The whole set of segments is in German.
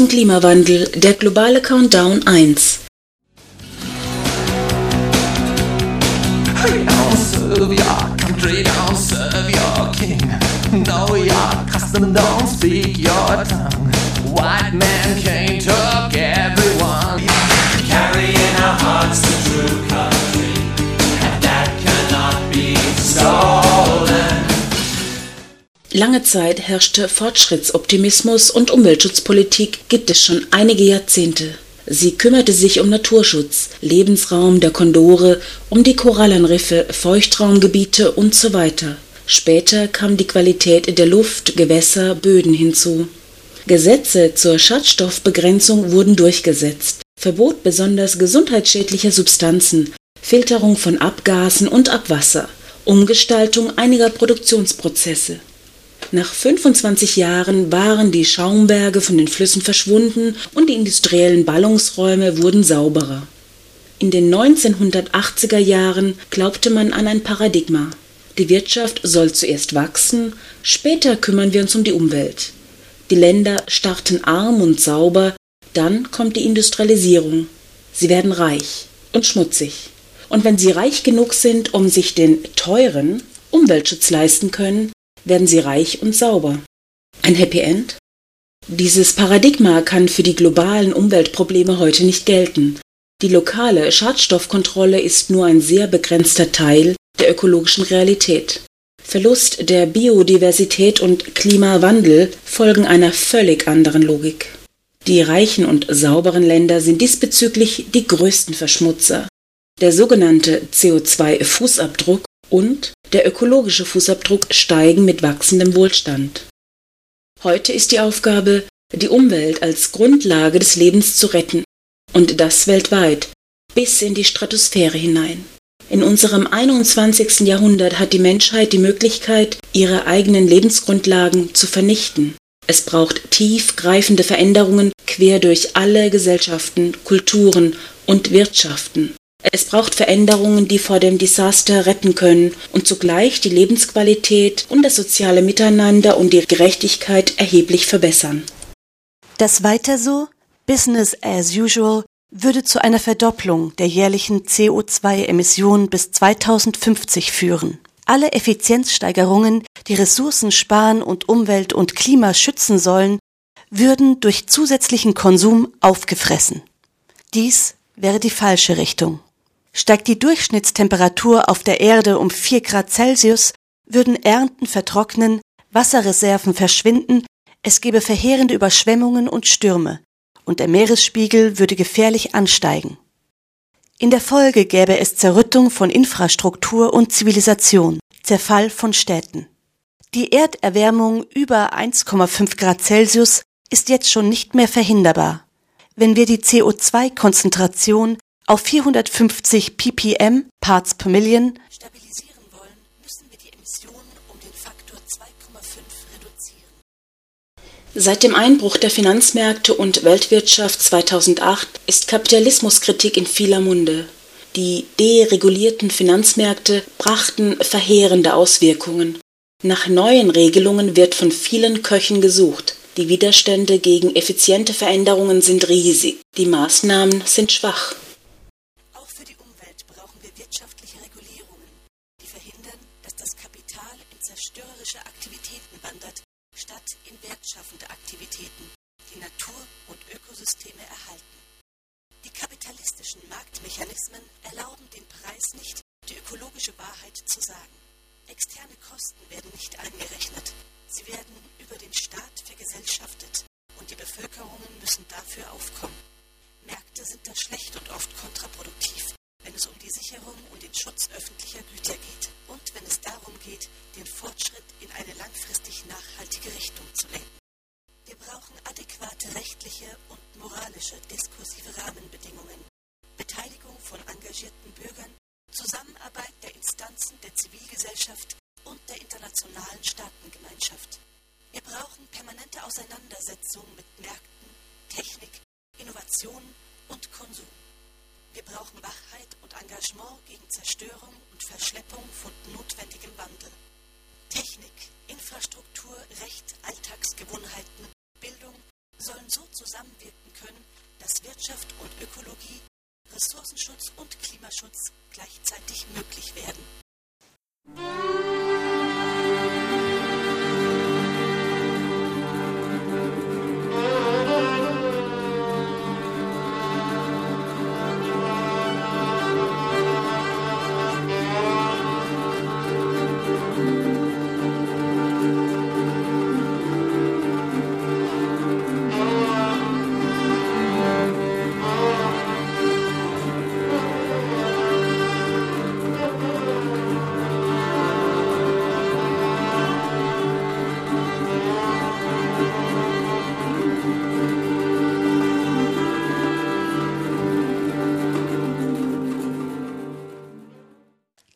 zum Klimawandel, der globale Countdown 1. Hey, now serve your Lange Zeit herrschte Fortschrittsoptimismus und Umweltschutzpolitik gibt es schon einige Jahrzehnte. Sie kümmerte sich um Naturschutz, Lebensraum der Kondore, um die Korallenriffe, Feuchtraumgebiete und so weiter. Später kam die Qualität der Luft, Gewässer, Böden hinzu. Gesetze zur Schadstoffbegrenzung wurden durchgesetzt. Verbot besonders gesundheitsschädlicher Substanzen, Filterung von Abgasen und Abwasser, Umgestaltung einiger Produktionsprozesse. Nach 25 Jahren waren die Schaumberge von den Flüssen verschwunden und die industriellen Ballungsräume wurden sauberer. In den 1980er Jahren glaubte man an ein Paradigma. Die Wirtschaft soll zuerst wachsen, später kümmern wir uns um die Umwelt. Die Länder starten arm und sauber, dann kommt die Industrialisierung. Sie werden reich und schmutzig. Und wenn sie reich genug sind, um sich den teuren Umweltschutz leisten können, werden sie reich und sauber. Ein Happy End? Dieses Paradigma kann für die globalen Umweltprobleme heute nicht gelten. Die lokale Schadstoffkontrolle ist nur ein sehr begrenzter Teil der ökologischen Realität. Verlust der Biodiversität und Klimawandel folgen einer völlig anderen Logik. Die reichen und sauberen Länder sind diesbezüglich die größten Verschmutzer. Der sogenannte CO2-Fußabdruck und der ökologische Fußabdruck steigen mit wachsendem Wohlstand. Heute ist die Aufgabe, die Umwelt als Grundlage des Lebens zu retten, und das weltweit, bis in die Stratosphäre hinein. In unserem 21. Jahrhundert hat die Menschheit die Möglichkeit, ihre eigenen Lebensgrundlagen zu vernichten. Es braucht tiefgreifende Veränderungen quer durch alle Gesellschaften, Kulturen und Wirtschaften. Es braucht Veränderungen, die vor dem Desaster retten können und zugleich die Lebensqualität und das soziale Miteinander und die Gerechtigkeit erheblich verbessern. Das weiter so, Business as usual, würde zu einer Verdopplung der jährlichen CO2-Emissionen bis 2050 führen. Alle Effizienzsteigerungen, die Ressourcen sparen und Umwelt und Klima schützen sollen, würden durch zusätzlichen Konsum aufgefressen. Dies wäre die falsche Richtung. Steigt die Durchschnittstemperatur auf der Erde um 4 Grad Celsius, würden Ernten vertrocknen, Wasserreserven verschwinden, es gäbe verheerende Überschwemmungen und Stürme, und der Meeresspiegel würde gefährlich ansteigen. In der Folge gäbe es Zerrüttung von Infrastruktur und Zivilisation, Zerfall von Städten. Die Erderwärmung über 1,5 Grad Celsius ist jetzt schon nicht mehr verhinderbar. Wenn wir die CO2-Konzentration auf 450 ppm Parts per Million stabilisieren wollen, müssen wir die Emissionen um den Faktor 2,5 reduzieren. Seit dem Einbruch der Finanzmärkte und Weltwirtschaft 2008 ist Kapitalismuskritik in vieler Munde. Die deregulierten Finanzmärkte brachten verheerende Auswirkungen. Nach neuen Regelungen wird von vielen Köchen gesucht. Die Widerstände gegen effiziente Veränderungen sind riesig. Die Maßnahmen sind schwach. Moralische diskursive Rahmenbedingungen, Beteiligung von engagierten Bürgern, Zusammenarbeit der Instanzen der Zivilgesellschaft und der internationalen Staatengemeinschaft. Wir brauchen permanente Auseinandersetzung mit Märkten, Technik, Innovation und Konsum. Wir brauchen Wachheit und Engagement gegen Zerstörung und Verschleppung von notwendigem Wandel. Technik, Infrastruktur, Recht, Alltagsgewohnheiten, Bildung, sollen so zusammenwirken können, dass Wirtschaft und Ökologie, Ressourcenschutz und Klimaschutz gleichzeitig möglich werden.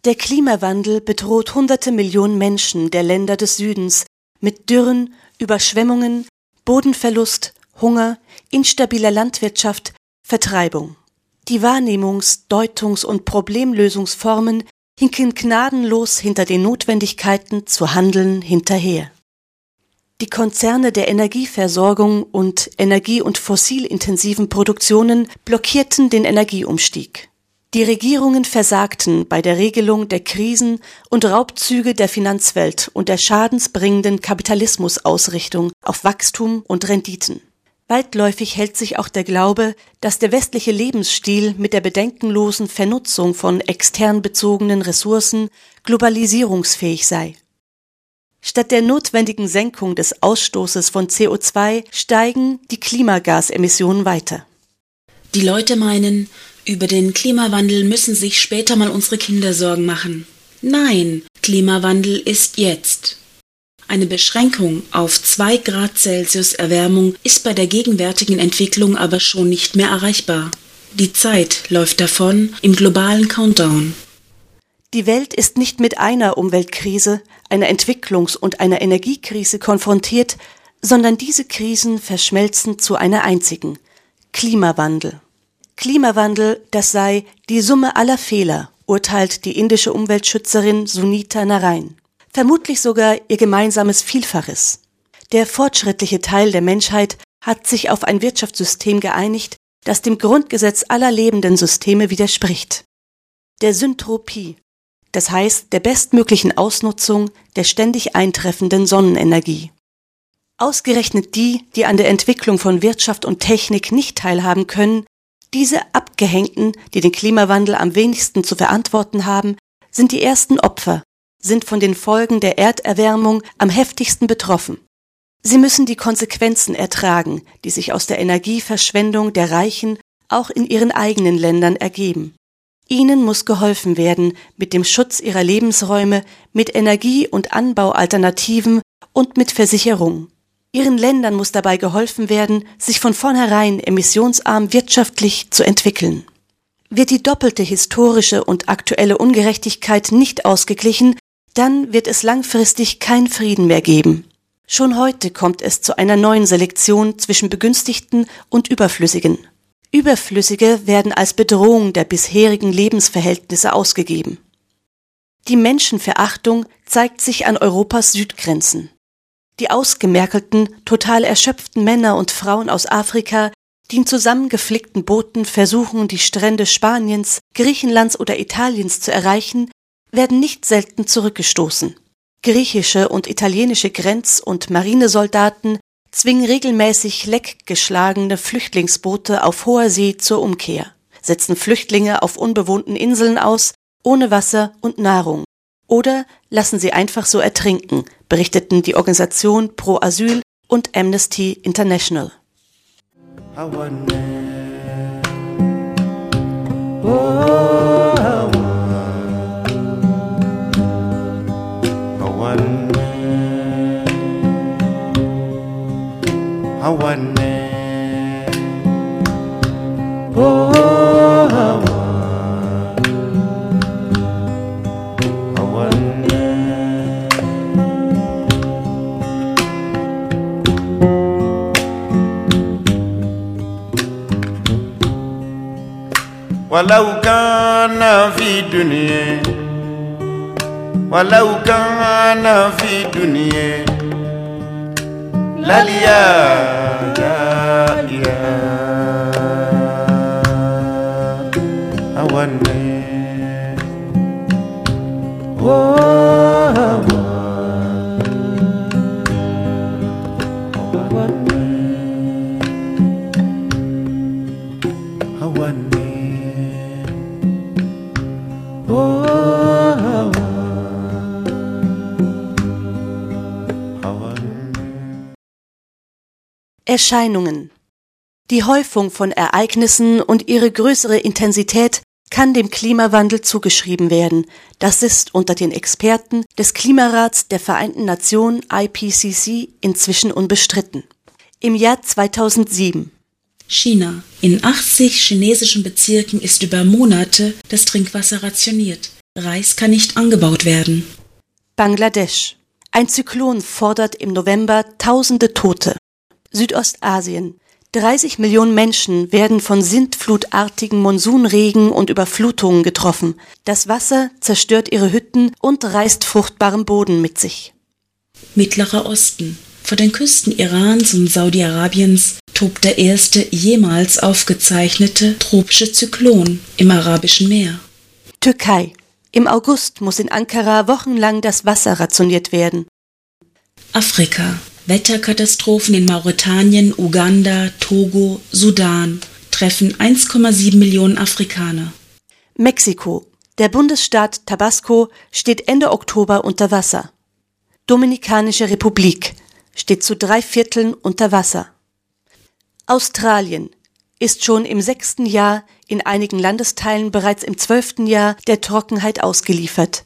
Der Klimawandel bedroht hunderte Millionen Menschen der Länder des Südens mit Dürren, Überschwemmungen, Bodenverlust, Hunger, instabiler Landwirtschaft, Vertreibung. Die Wahrnehmungs-, Deutungs- und Problemlösungsformen hinken gnadenlos hinter den Notwendigkeiten zu handeln hinterher. Die Konzerne der Energieversorgung und energie- und fossilintensiven Produktionen blockierten den Energieumstieg. Die Regierungen versagten bei der Regelung der Krisen und Raubzüge der Finanzwelt und der schadensbringenden Kapitalismusausrichtung auf Wachstum und Renditen. Weitläufig hält sich auch der Glaube, dass der westliche Lebensstil mit der bedenkenlosen Vernutzung von extern bezogenen Ressourcen globalisierungsfähig sei. Statt der notwendigen Senkung des Ausstoßes von CO2 steigen die Klimagasemissionen weiter. Die Leute meinen, über den Klimawandel müssen sich später mal unsere Kinder Sorgen machen. Nein, Klimawandel ist jetzt. Eine Beschränkung auf 2 Grad Celsius Erwärmung ist bei der gegenwärtigen Entwicklung aber schon nicht mehr erreichbar. Die Zeit läuft davon im globalen Countdown. Die Welt ist nicht mit einer Umweltkrise, einer Entwicklungs- und einer Energiekrise konfrontiert, sondern diese Krisen verschmelzen zu einer einzigen Klimawandel. Klimawandel, das sei die Summe aller Fehler, urteilt die indische Umweltschützerin Sunita Narain. Vermutlich sogar ihr gemeinsames Vielfaches. Der fortschrittliche Teil der Menschheit hat sich auf ein Wirtschaftssystem geeinigt, das dem Grundgesetz aller lebenden Systeme widerspricht. Der Syntropie, das heißt der bestmöglichen Ausnutzung der ständig eintreffenden Sonnenenergie. Ausgerechnet die, die an der Entwicklung von Wirtschaft und Technik nicht teilhaben können, diese Abgehängten, die den Klimawandel am wenigsten zu verantworten haben, sind die ersten Opfer, sind von den Folgen der Erderwärmung am heftigsten betroffen. Sie müssen die Konsequenzen ertragen, die sich aus der Energieverschwendung der Reichen auch in ihren eigenen Ländern ergeben. Ihnen muss geholfen werden mit dem Schutz ihrer Lebensräume, mit Energie- und Anbaualternativen und mit Versicherung. Ihren Ländern muss dabei geholfen werden, sich von vornherein emissionsarm wirtschaftlich zu entwickeln. Wird die doppelte historische und aktuelle Ungerechtigkeit nicht ausgeglichen, dann wird es langfristig kein Frieden mehr geben. Schon heute kommt es zu einer neuen Selektion zwischen Begünstigten und Überflüssigen. Überflüssige werden als Bedrohung der bisherigen Lebensverhältnisse ausgegeben. Die Menschenverachtung zeigt sich an Europas Südgrenzen. Die ausgemerkelten, total erschöpften Männer und Frauen aus Afrika, die in zusammengeflickten Booten versuchen, die Strände Spaniens, Griechenlands oder Italiens zu erreichen, werden nicht selten zurückgestoßen. Griechische und italienische Grenz- und Marinesoldaten zwingen regelmäßig leckgeschlagene Flüchtlingsboote auf hoher See zur Umkehr, setzen Flüchtlinge auf unbewohnten Inseln aus, ohne Wasser und Nahrung, oder lassen sie einfach so ertrinken, berichteten die Organisation Pro Asyl und Amnesty International. ولو كان في دنيا ولو كان في دنيا لليا yeah, yeah. Hawane. Erscheinungen. Die Häufung von Ereignissen und ihre größere Intensität kann dem Klimawandel zugeschrieben werden. Das ist unter den Experten des Klimarats der Vereinten Nationen IPCC inzwischen unbestritten. Im Jahr 2007 China. In 80 chinesischen Bezirken ist über Monate das Trinkwasser rationiert. Reis kann nicht angebaut werden. Bangladesch. Ein Zyklon fordert im November tausende Tote. Südostasien. 30 Millionen Menschen werden von sintflutartigen Monsunregen und Überflutungen getroffen. Das Wasser zerstört ihre Hütten und reißt fruchtbaren Boden mit sich. Mittlerer Osten. Vor den Küsten Irans und Saudi-Arabiens tobt der erste jemals aufgezeichnete tropische Zyklon im Arabischen Meer. Türkei. Im August muss in Ankara wochenlang das Wasser rationiert werden. Afrika. Wetterkatastrophen in Mauretanien, Uganda, Togo, Sudan treffen 1,7 Millionen Afrikaner. Mexiko. Der Bundesstaat Tabasco steht Ende Oktober unter Wasser. Dominikanische Republik steht zu drei Vierteln unter Wasser. Australien ist schon im sechsten Jahr, in einigen Landesteilen bereits im zwölften Jahr der Trockenheit ausgeliefert.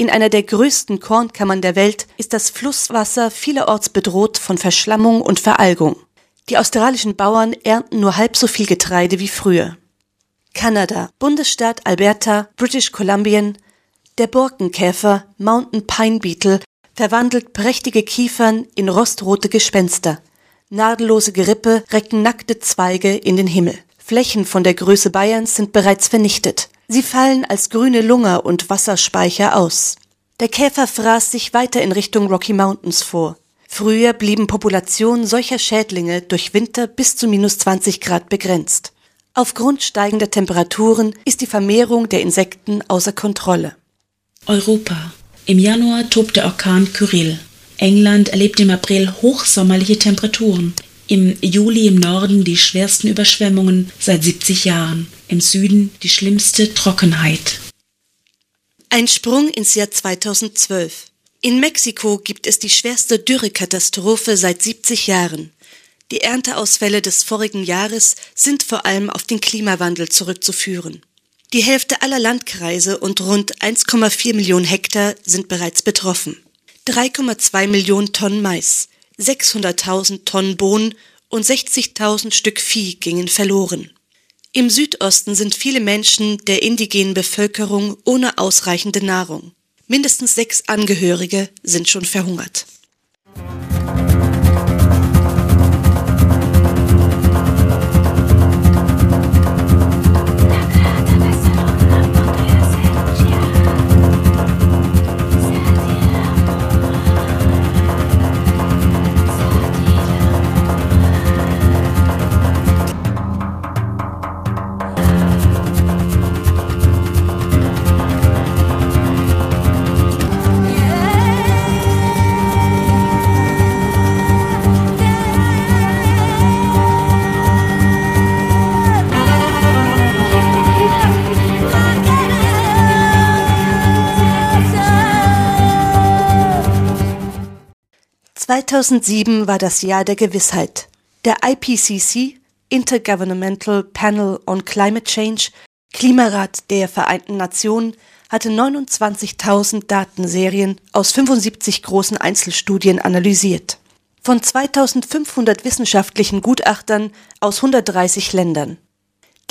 In einer der größten Kornkammern der Welt ist das Flusswasser vielerorts bedroht von Verschlammung und Veralgung. Die australischen Bauern ernten nur halb so viel Getreide wie früher. Kanada, Bundesstaat Alberta, British Columbian, der Borkenkäfer Mountain Pine Beetle verwandelt prächtige Kiefern in rostrote Gespenster. Nadellose Gerippe recken nackte Zweige in den Himmel. Flächen von der Größe Bayerns sind bereits vernichtet. Sie fallen als grüne Lunger und Wasserspeicher aus. Der Käfer fraß sich weiter in Richtung Rocky Mountains vor. Früher blieben Populationen solcher Schädlinge durch Winter bis zu minus 20 Grad begrenzt. Aufgrund steigender Temperaturen ist die Vermehrung der Insekten außer Kontrolle. Europa. Im Januar tobt der Orkan Kyrill. England erlebt im April hochsommerliche Temperaturen. Im Juli im Norden die schwersten Überschwemmungen seit 70 Jahren. Im Süden die schlimmste Trockenheit. Ein Sprung ins Jahr 2012. In Mexiko gibt es die schwerste Dürrekatastrophe seit 70 Jahren. Die Ernteausfälle des vorigen Jahres sind vor allem auf den Klimawandel zurückzuführen. Die Hälfte aller Landkreise und rund 1,4 Millionen Hektar sind bereits betroffen. 3,2 Millionen Tonnen Mais, 600.000 Tonnen Bohnen und 60.000 Stück Vieh gingen verloren. Im Südosten sind viele Menschen der indigenen Bevölkerung ohne ausreichende Nahrung. Mindestens sechs Angehörige sind schon verhungert. ...2007 war das Jahr der Gewissheit. Der IPCC, Intergovernmental Panel on Climate Change, Klimarat der Vereinten Nationen, hatte 29.000 Datenserien aus 75 großen Einzelstudien analysiert. Von 2500 wissenschaftlichen Gutachtern aus 130 Ländern.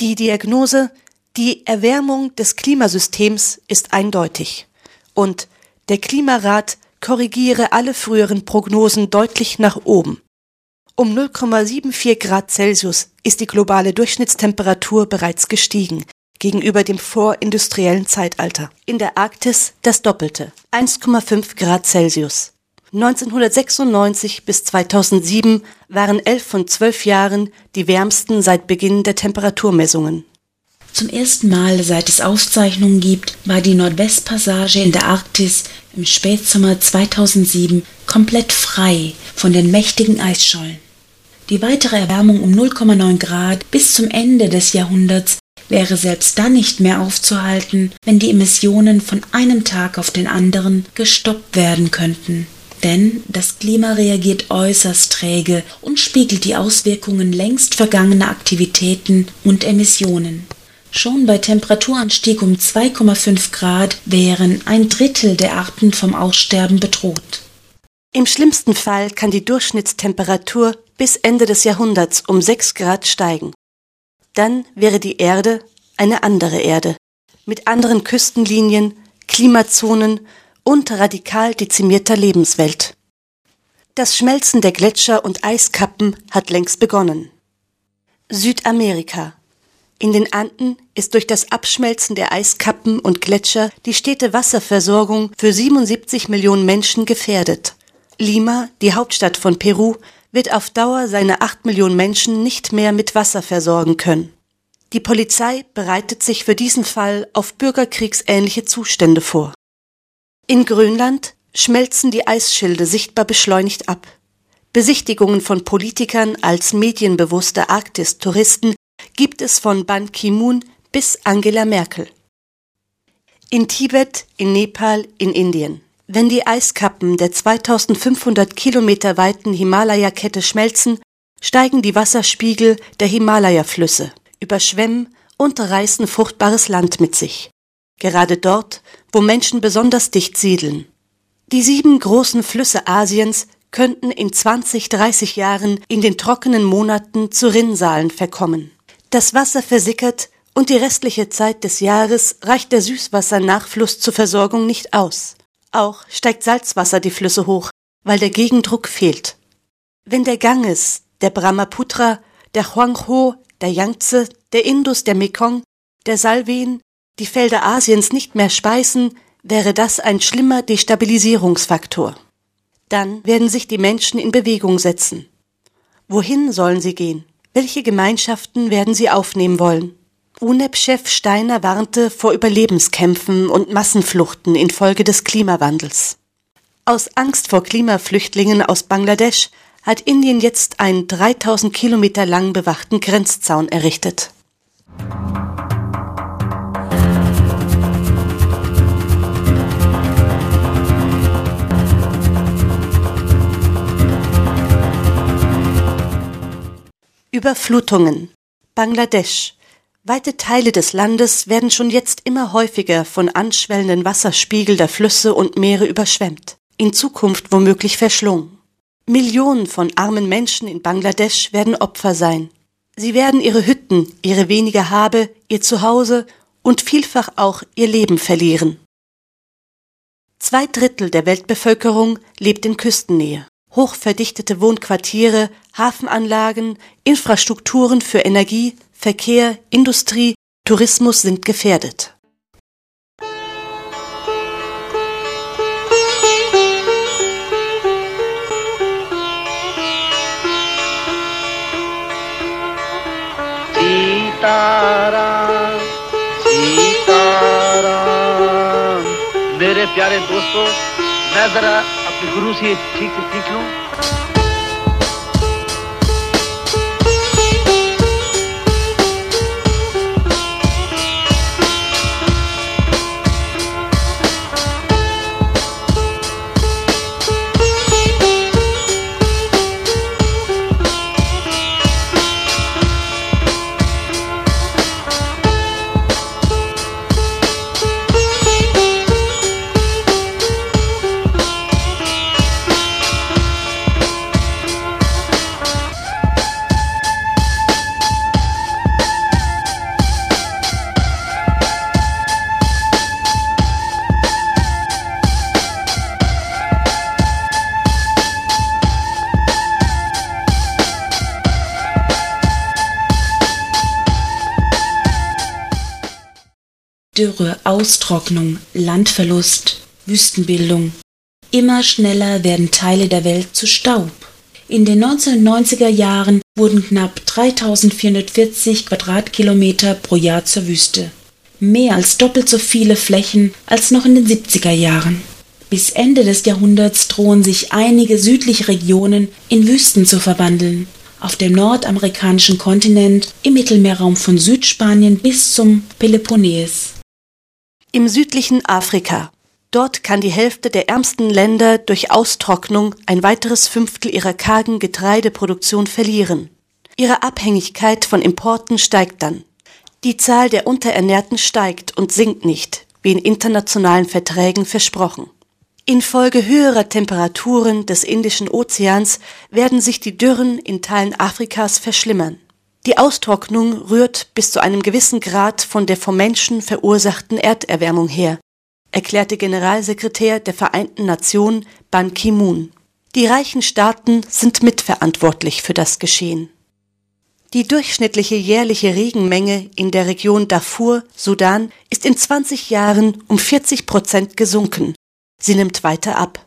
Die Diagnose, die Erwärmung des Klimasystems ist eindeutig. Und der Klimarat korrigiere alle früheren Prognosen deutlich nach oben. Um 0,74 Grad Celsius ist die globale Durchschnittstemperatur bereits gestiegen gegenüber dem vorindustriellen Zeitalter. In der Arktis das Doppelte, 1,5 Grad Celsius. 1996 bis 2007 waren elf von zwölf Jahren die wärmsten seit Beginn der Temperaturmessungen. Zum ersten Mal, seit es Aufzeichnungen gibt, war die Nordwestpassage in der Arktis im Spätsommer 2007 komplett frei von den mächtigen Eisschollen. Die weitere Erwärmung um 0,9 Grad bis zum Ende des Jahrhunderts wäre selbst dann nicht mehr aufzuhalten, wenn die Emissionen von einem Tag auf den anderen gestoppt werden könnten. Denn das Klima reagiert äußerst träge und spiegelt die Auswirkungen längst vergangener Aktivitäten und Emissionen. Schon bei Temperaturanstieg um 2,5 Grad wären ein Drittel der Arten vom Aussterben bedroht. Im schlimmsten Fall kann die Durchschnittstemperatur bis Ende des Jahrhunderts um 6 Grad steigen. Dann wäre die Erde eine andere Erde, mit anderen Küstenlinien, Klimazonen und radikal dezimierter Lebenswelt. Das Schmelzen der Gletscher und Eiskappen hat längst begonnen. Südamerika in den Anden ist durch das Abschmelzen der Eiskappen und Gletscher die stete Wasserversorgung für 77 Millionen Menschen gefährdet. Lima, die Hauptstadt von Peru, wird auf Dauer seine 8 Millionen Menschen nicht mehr mit Wasser versorgen können. Die Polizei bereitet sich für diesen Fall auf bürgerkriegsähnliche Zustände vor. In Grönland schmelzen die Eisschilde sichtbar beschleunigt ab. Besichtigungen von Politikern als medienbewusste Arktis-Touristen gibt es von Ban Ki-moon bis Angela Merkel. In Tibet, in Nepal, in Indien. Wenn die Eiskappen der 2500 Kilometer weiten Himalaya-Kette schmelzen, steigen die Wasserspiegel der Himalaya-Flüsse, überschwemmen und reißen fruchtbares Land mit sich. Gerade dort, wo Menschen besonders dicht siedeln. Die sieben großen Flüsse Asiens könnten in 20, 30 Jahren in den trockenen Monaten zu Rinnsalen verkommen. Das Wasser versickert und die restliche Zeit des Jahres reicht der Süßwassernachfluss zur Versorgung nicht aus. Auch steigt Salzwasser die Flüsse hoch, weil der Gegendruck fehlt. Wenn der Ganges, der Brahmaputra, der Huangho, der Yangtze, der Indus, der Mekong, der Salwen die Felder Asiens nicht mehr speisen, wäre das ein schlimmer Destabilisierungsfaktor. Dann werden sich die Menschen in Bewegung setzen. Wohin sollen sie gehen? Welche Gemeinschaften werden sie aufnehmen wollen? UNEP-Chef Steiner warnte vor Überlebenskämpfen und Massenfluchten infolge des Klimawandels. Aus Angst vor Klimaflüchtlingen aus Bangladesch hat Indien jetzt einen 3000 Kilometer lang bewachten Grenzzaun errichtet. Überflutungen. Bangladesch. Weite Teile des Landes werden schon jetzt immer häufiger von anschwellenden Wasserspiegel der Flüsse und Meere überschwemmt, in Zukunft womöglich verschlungen. Millionen von armen Menschen in Bangladesch werden Opfer sein. Sie werden ihre Hütten, ihre wenige Habe, ihr Zuhause und vielfach auch ihr Leben verlieren. Zwei Drittel der Weltbevölkerung lebt in Küstennähe hochverdichtete Wohnquartiere, Hafenanlagen, Infrastrukturen für Energie, Verkehr, Industrie, Tourismus sind gefährdet. Sitaram सीताराम मेरे प्यारे दोस्तों मैं जरा अपने गुरु से ठीक सीख लूँ। Dürre, Austrocknung, Landverlust, Wüstenbildung. Immer schneller werden Teile der Welt zu Staub. In den 1990er Jahren wurden knapp 3440 Quadratkilometer pro Jahr zur Wüste. Mehr als doppelt so viele Flächen als noch in den 70er Jahren. Bis Ende des Jahrhunderts drohen sich einige südliche Regionen in Wüsten zu verwandeln. Auf dem nordamerikanischen Kontinent, im Mittelmeerraum von Südspanien bis zum Peloponnes. Im südlichen Afrika. Dort kann die Hälfte der ärmsten Länder durch Austrocknung ein weiteres Fünftel ihrer kargen Getreideproduktion verlieren. Ihre Abhängigkeit von Importen steigt dann. Die Zahl der Unterernährten steigt und sinkt nicht, wie in internationalen Verträgen versprochen. Infolge höherer Temperaturen des Indischen Ozeans werden sich die Dürren in Teilen Afrikas verschlimmern. Die Austrocknung rührt bis zu einem gewissen Grad von der vom Menschen verursachten Erderwärmung her, erklärte Generalsekretär der Vereinten Nationen Ban Ki-moon. Die reichen Staaten sind mitverantwortlich für das Geschehen. Die durchschnittliche jährliche Regenmenge in der Region Darfur, Sudan, ist in 20 Jahren um 40 Prozent gesunken. Sie nimmt weiter ab.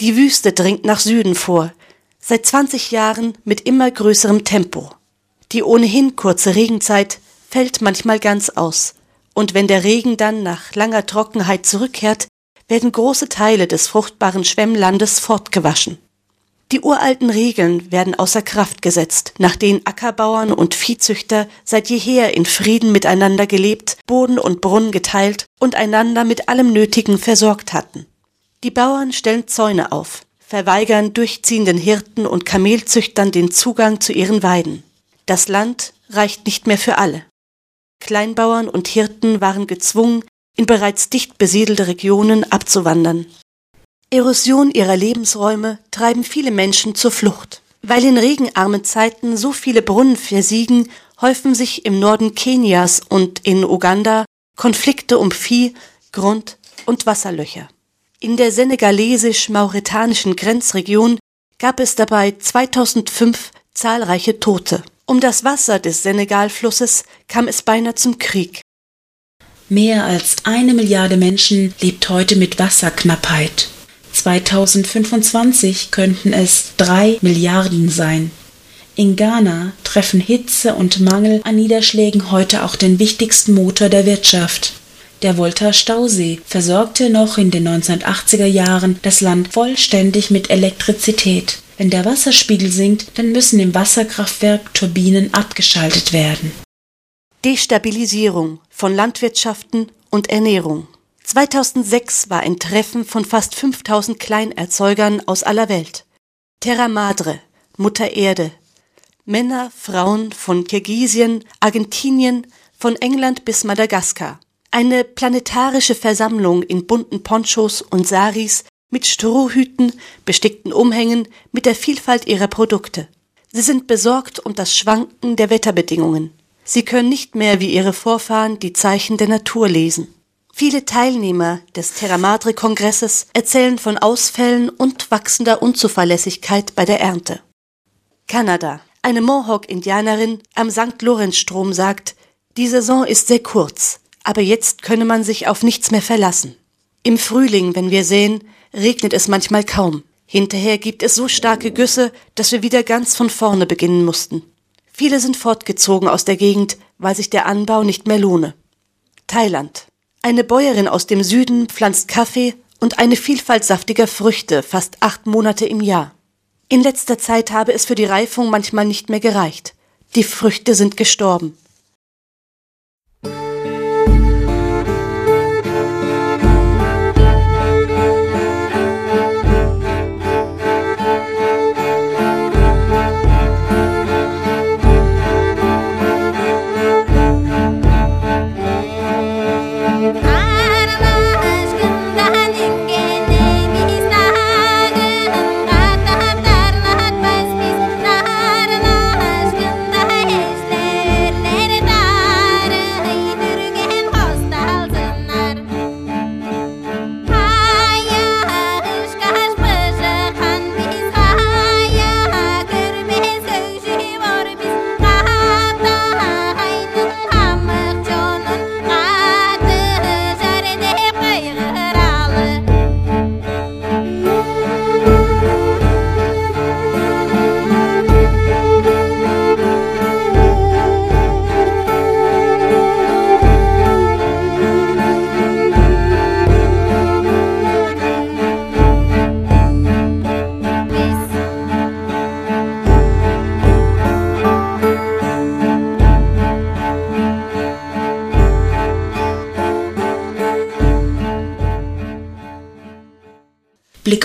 Die Wüste dringt nach Süden vor, seit 20 Jahren mit immer größerem Tempo. Die ohnehin kurze Regenzeit fällt manchmal ganz aus, und wenn der Regen dann nach langer Trockenheit zurückkehrt, werden große Teile des fruchtbaren Schwemmlandes fortgewaschen. Die uralten Regeln werden außer Kraft gesetzt, nach denen Ackerbauern und Viehzüchter seit jeher in Frieden miteinander gelebt, Boden und Brunnen geteilt und einander mit allem Nötigen versorgt hatten. Die Bauern stellen Zäune auf, verweigern durchziehenden Hirten und Kamelzüchtern den Zugang zu ihren Weiden. Das Land reicht nicht mehr für alle. Kleinbauern und Hirten waren gezwungen, in bereits dicht besiedelte Regionen abzuwandern. Erosion ihrer Lebensräume treiben viele Menschen zur Flucht. Weil in regenarmen Zeiten so viele Brunnen versiegen, häufen sich im Norden Kenias und in Uganda Konflikte um Vieh, Grund und Wasserlöcher. In der senegalesisch-mauretanischen Grenzregion gab es dabei 2005 zahlreiche Tote. Um das Wasser des Senegalflusses kam es beinahe zum Krieg. Mehr als eine Milliarde Menschen lebt heute mit Wasserknappheit. 2025 könnten es drei Milliarden sein. In Ghana treffen Hitze und Mangel an Niederschlägen heute auch den wichtigsten Motor der Wirtschaft. Der Volta-Stausee versorgte noch in den 1980er Jahren das Land vollständig mit Elektrizität. Wenn der Wasserspiegel sinkt, dann müssen im Wasserkraftwerk Turbinen abgeschaltet werden. Destabilisierung von Landwirtschaften und Ernährung. 2006 war ein Treffen von fast 5000 Kleinerzeugern aus aller Welt. Terra Madre, Mutter Erde. Männer, Frauen von Kirgisien, Argentinien, von England bis Madagaskar. Eine planetarische Versammlung in bunten Ponchos und Saris mit Strohhüten, bestickten Umhängen, mit der Vielfalt ihrer Produkte. Sie sind besorgt um das Schwanken der Wetterbedingungen. Sie können nicht mehr wie ihre Vorfahren die Zeichen der Natur lesen. Viele Teilnehmer des Terra Madre Kongresses erzählen von Ausfällen und wachsender Unzuverlässigkeit bei der Ernte. Kanada. Eine Mohawk-Indianerin am St. Lorenzstrom sagt, die Saison ist sehr kurz, aber jetzt könne man sich auf nichts mehr verlassen. Im Frühling, wenn wir sehen, regnet es manchmal kaum. Hinterher gibt es so starke Güsse, dass wir wieder ganz von vorne beginnen mussten. Viele sind fortgezogen aus der Gegend, weil sich der Anbau nicht mehr lohne. Thailand. Eine Bäuerin aus dem Süden pflanzt Kaffee und eine Vielfalt saftiger Früchte fast acht Monate im Jahr. In letzter Zeit habe es für die Reifung manchmal nicht mehr gereicht. Die Früchte sind gestorben.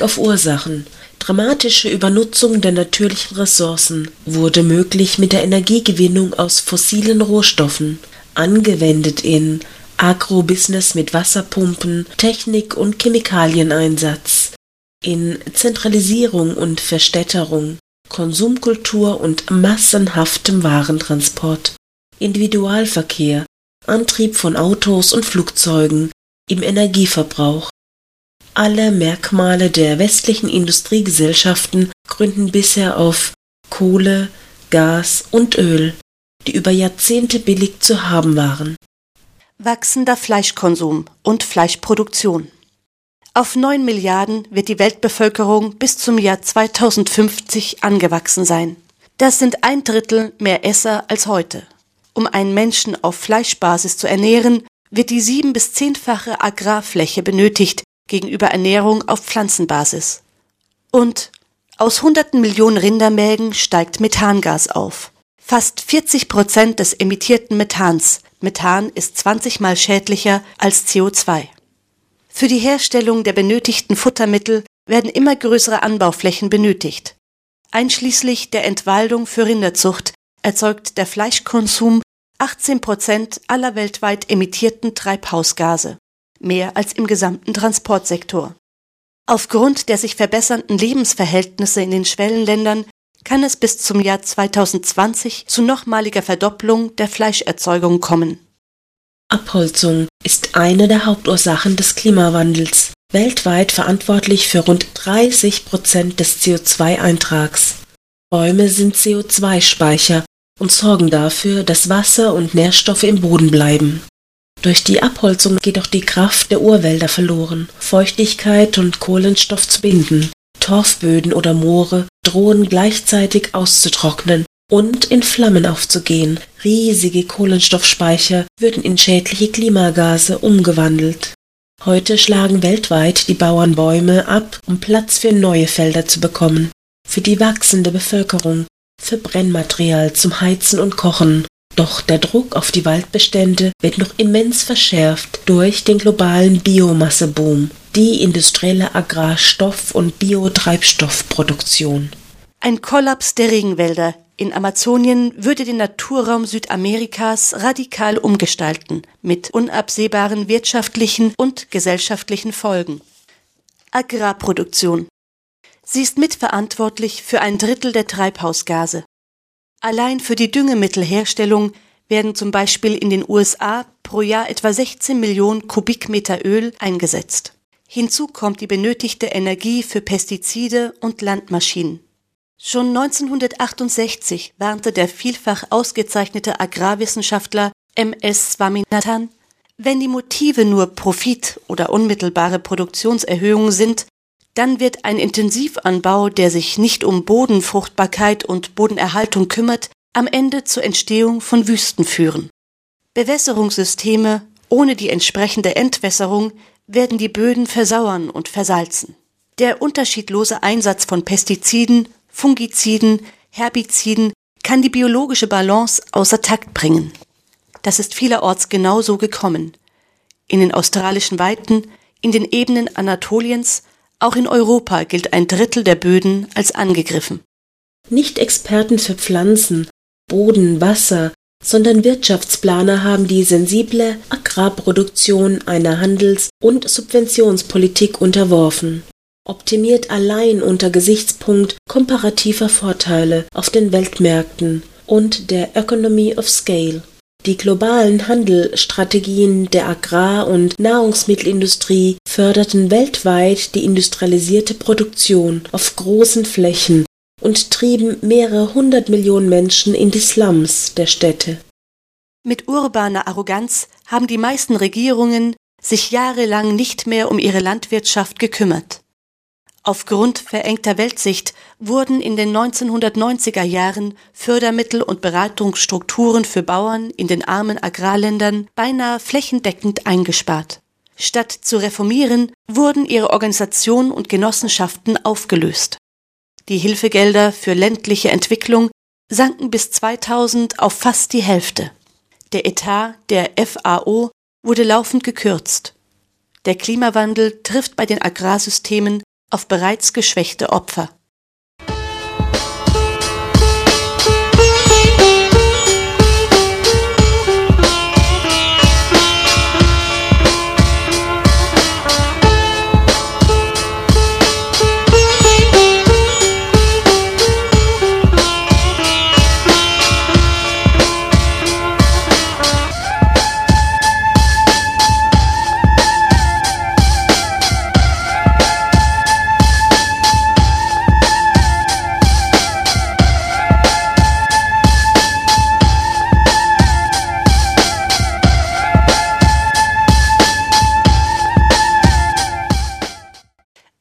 Auf Ursachen. Dramatische Übernutzung der natürlichen Ressourcen wurde möglich mit der Energiegewinnung aus fossilen Rohstoffen, angewendet in Agrobusiness mit Wasserpumpen, Technik und Chemikalieneinsatz, in Zentralisierung und Verstädterung, Konsumkultur und massenhaftem Warentransport, Individualverkehr, Antrieb von Autos und Flugzeugen, im Energieverbrauch. Alle Merkmale der westlichen Industriegesellschaften gründen bisher auf Kohle, Gas und Öl, die über Jahrzehnte billig zu haben waren. Wachsender Fleischkonsum und Fleischproduktion. Auf 9 Milliarden wird die Weltbevölkerung bis zum Jahr 2050 angewachsen sein. Das sind ein Drittel mehr Esser als heute. Um einen Menschen auf Fleischbasis zu ernähren, wird die sieben- bis zehnfache Agrarfläche benötigt gegenüber Ernährung auf Pflanzenbasis. Und aus hunderten Millionen Rindermägen steigt Methangas auf. Fast 40 Prozent des emittierten Methans. Methan ist 20 mal schädlicher als CO2. Für die Herstellung der benötigten Futtermittel werden immer größere Anbauflächen benötigt. Einschließlich der Entwaldung für Rinderzucht erzeugt der Fleischkonsum 18 Prozent aller weltweit emittierten Treibhausgase, mehr als im gesamten Transportsektor. Aufgrund der sich verbessernden Lebensverhältnisse in den Schwellenländern kann es bis zum Jahr 2020 zu nochmaliger Verdopplung der Fleischerzeugung kommen. Abholzung ist eine der Hauptursachen des Klimawandels, weltweit verantwortlich für rund 30 Prozent des CO2-Eintrags. Bäume sind CO2-Speicher und sorgen dafür, dass Wasser und Nährstoffe im Boden bleiben. Durch die Abholzung geht auch die Kraft der Urwälder verloren, Feuchtigkeit und Kohlenstoff zu binden. Torfböden oder Moore drohen gleichzeitig auszutrocknen und in Flammen aufzugehen. Riesige Kohlenstoffspeicher würden in schädliche Klimagase umgewandelt. Heute schlagen weltweit die Bauern Bäume ab, um Platz für neue Felder zu bekommen. Für die wachsende Bevölkerung, für Brennmaterial zum Heizen und Kochen. Doch der Druck auf die Waldbestände wird noch immens verschärft durch den globalen Biomasseboom, die industrielle Agrarstoff- und Biotreibstoffproduktion. Ein Kollaps der Regenwälder in Amazonien würde den Naturraum Südamerikas radikal umgestalten, mit unabsehbaren wirtschaftlichen und gesellschaftlichen Folgen. Agrarproduktion. Sie ist mitverantwortlich für ein Drittel der Treibhausgase. Allein für die Düngemittelherstellung werden zum Beispiel in den USA pro Jahr etwa 16 Millionen Kubikmeter Öl eingesetzt. Hinzu kommt die benötigte Energie für Pestizide und Landmaschinen. Schon 1968 warnte der vielfach ausgezeichnete Agrarwissenschaftler M.S. Swaminathan, wenn die Motive nur Profit oder unmittelbare Produktionserhöhung sind, dann wird ein Intensivanbau, der sich nicht um Bodenfruchtbarkeit und Bodenerhaltung kümmert, am Ende zur Entstehung von Wüsten führen. Bewässerungssysteme ohne die entsprechende Entwässerung werden die Böden versauern und versalzen. Der unterschiedlose Einsatz von Pestiziden Fungiziden, Herbiziden kann die biologische Balance außer Takt bringen. Das ist vielerorts genauso gekommen. In den australischen Weiten, in den Ebenen Anatoliens, auch in Europa gilt ein Drittel der Böden als angegriffen. Nicht Experten für Pflanzen, Boden, Wasser, sondern Wirtschaftsplaner haben die sensible Agrarproduktion einer Handels- und Subventionspolitik unterworfen optimiert allein unter Gesichtspunkt komparativer Vorteile auf den Weltmärkten und der Economy of Scale. Die globalen Handelsstrategien der Agrar- und Nahrungsmittelindustrie förderten weltweit die industrialisierte Produktion auf großen Flächen und trieben mehrere hundert Millionen Menschen in die Slums der Städte. Mit urbaner Arroganz haben die meisten Regierungen sich jahrelang nicht mehr um ihre Landwirtschaft gekümmert. Aufgrund verengter Weltsicht wurden in den 1990er Jahren Fördermittel und Beratungsstrukturen für Bauern in den armen Agrarländern beinahe flächendeckend eingespart. Statt zu reformieren, wurden ihre Organisationen und Genossenschaften aufgelöst. Die Hilfegelder für ländliche Entwicklung sanken bis 2000 auf fast die Hälfte. Der Etat der FAO wurde laufend gekürzt. Der Klimawandel trifft bei den Agrarsystemen auf bereits geschwächte Opfer.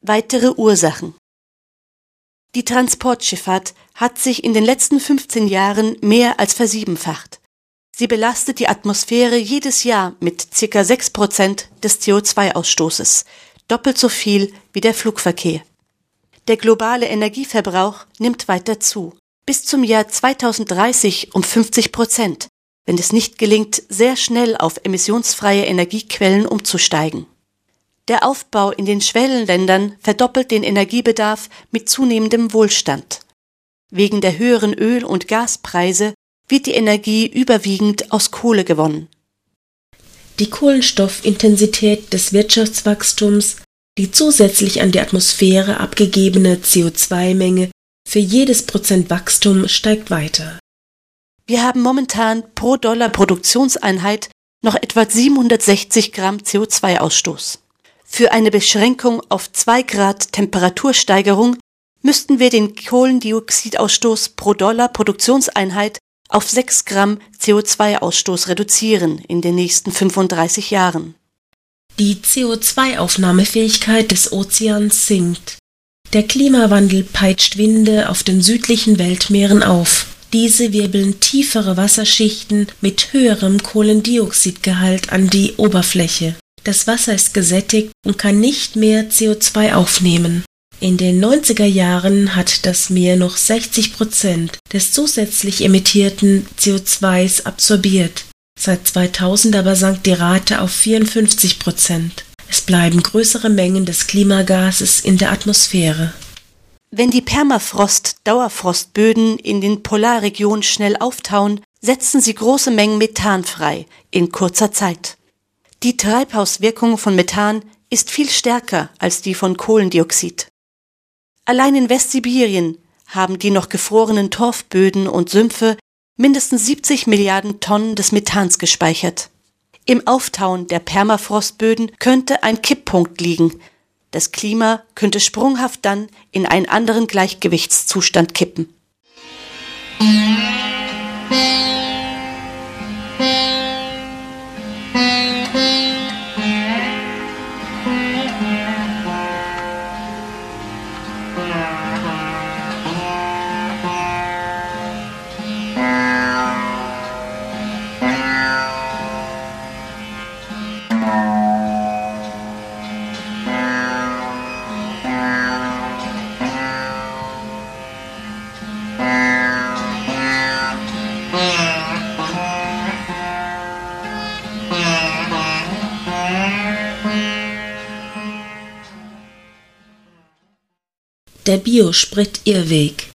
Weitere Ursachen Die Transportschifffahrt hat sich in den letzten 15 Jahren mehr als versiebenfacht. Sie belastet die Atmosphäre jedes Jahr mit ca. 6 Prozent des CO2-Ausstoßes, doppelt so viel wie der Flugverkehr. Der globale Energieverbrauch nimmt weiter zu, bis zum Jahr 2030 um 50 Prozent, wenn es nicht gelingt, sehr schnell auf emissionsfreie Energiequellen umzusteigen. Der Aufbau in den Schwellenländern verdoppelt den Energiebedarf mit zunehmendem Wohlstand. Wegen der höheren Öl- und Gaspreise wird die Energie überwiegend aus Kohle gewonnen. Die Kohlenstoffintensität des Wirtschaftswachstums, die zusätzlich an die Atmosphäre abgegebene CO2-Menge für jedes Prozent Wachstum steigt weiter. Wir haben momentan pro Dollar Produktionseinheit noch etwa 760 Gramm CO2-Ausstoß. Für eine Beschränkung auf 2 Grad Temperatursteigerung müssten wir den Kohlendioxidausstoß pro Dollar Produktionseinheit auf 6 Gramm CO2-Ausstoß reduzieren in den nächsten 35 Jahren. Die CO2-Aufnahmefähigkeit des Ozeans sinkt. Der Klimawandel peitscht Winde auf den südlichen Weltmeeren auf. Diese wirbeln tiefere Wasserschichten mit höherem Kohlendioxidgehalt an die Oberfläche. Das Wasser ist gesättigt und kann nicht mehr CO2 aufnehmen. In den 90er Jahren hat das Meer noch 60 Prozent des zusätzlich emittierten CO2s absorbiert. Seit 2000 aber sank die Rate auf 54 Prozent. Es bleiben größere Mengen des Klimagases in der Atmosphäre. Wenn die Permafrost-Dauerfrostböden in den Polarregionen schnell auftauen, setzen sie große Mengen Methan frei in kurzer Zeit. Die Treibhauswirkung von Methan ist viel stärker als die von Kohlendioxid. Allein in Westsibirien haben die noch gefrorenen Torfböden und Sümpfe mindestens 70 Milliarden Tonnen des Methans gespeichert. Im Auftauen der Permafrostböden könnte ein Kipppunkt liegen. Das Klima könnte sprunghaft dann in einen anderen Gleichgewichtszustand kippen. Der Biosprit-Irrweg.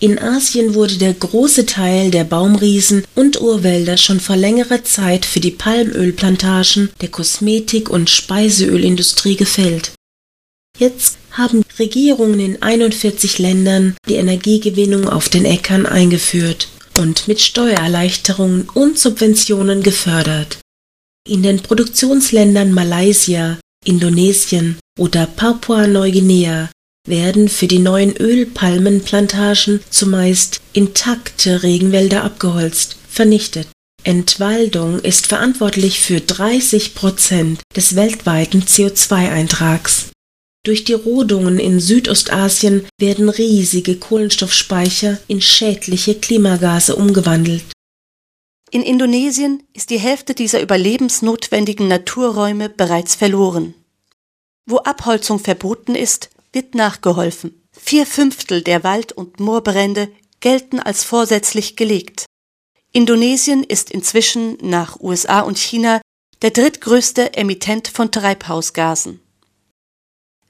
In Asien wurde der große Teil der Baumriesen und Urwälder schon vor längerer Zeit für die Palmölplantagen der Kosmetik- und Speiseölindustrie gefällt. Jetzt haben Regierungen in 41 Ländern die Energiegewinnung auf den Äckern eingeführt und mit Steuererleichterungen und Subventionen gefördert. In den Produktionsländern Malaysia, Indonesien oder Papua-Neuguinea werden für die neuen Ölpalmenplantagen zumeist intakte Regenwälder abgeholzt, vernichtet. Entwaldung ist verantwortlich für 30 Prozent des weltweiten CO2-Eintrags. Durch die Rodungen in Südostasien werden riesige Kohlenstoffspeicher in schädliche Klimagase umgewandelt. In Indonesien ist die Hälfte dieser überlebensnotwendigen Naturräume bereits verloren. Wo Abholzung verboten ist, wird nachgeholfen. Vier Fünftel der Wald- und Moorbrände gelten als vorsätzlich gelegt. Indonesien ist inzwischen nach USA und China der drittgrößte Emittent von Treibhausgasen.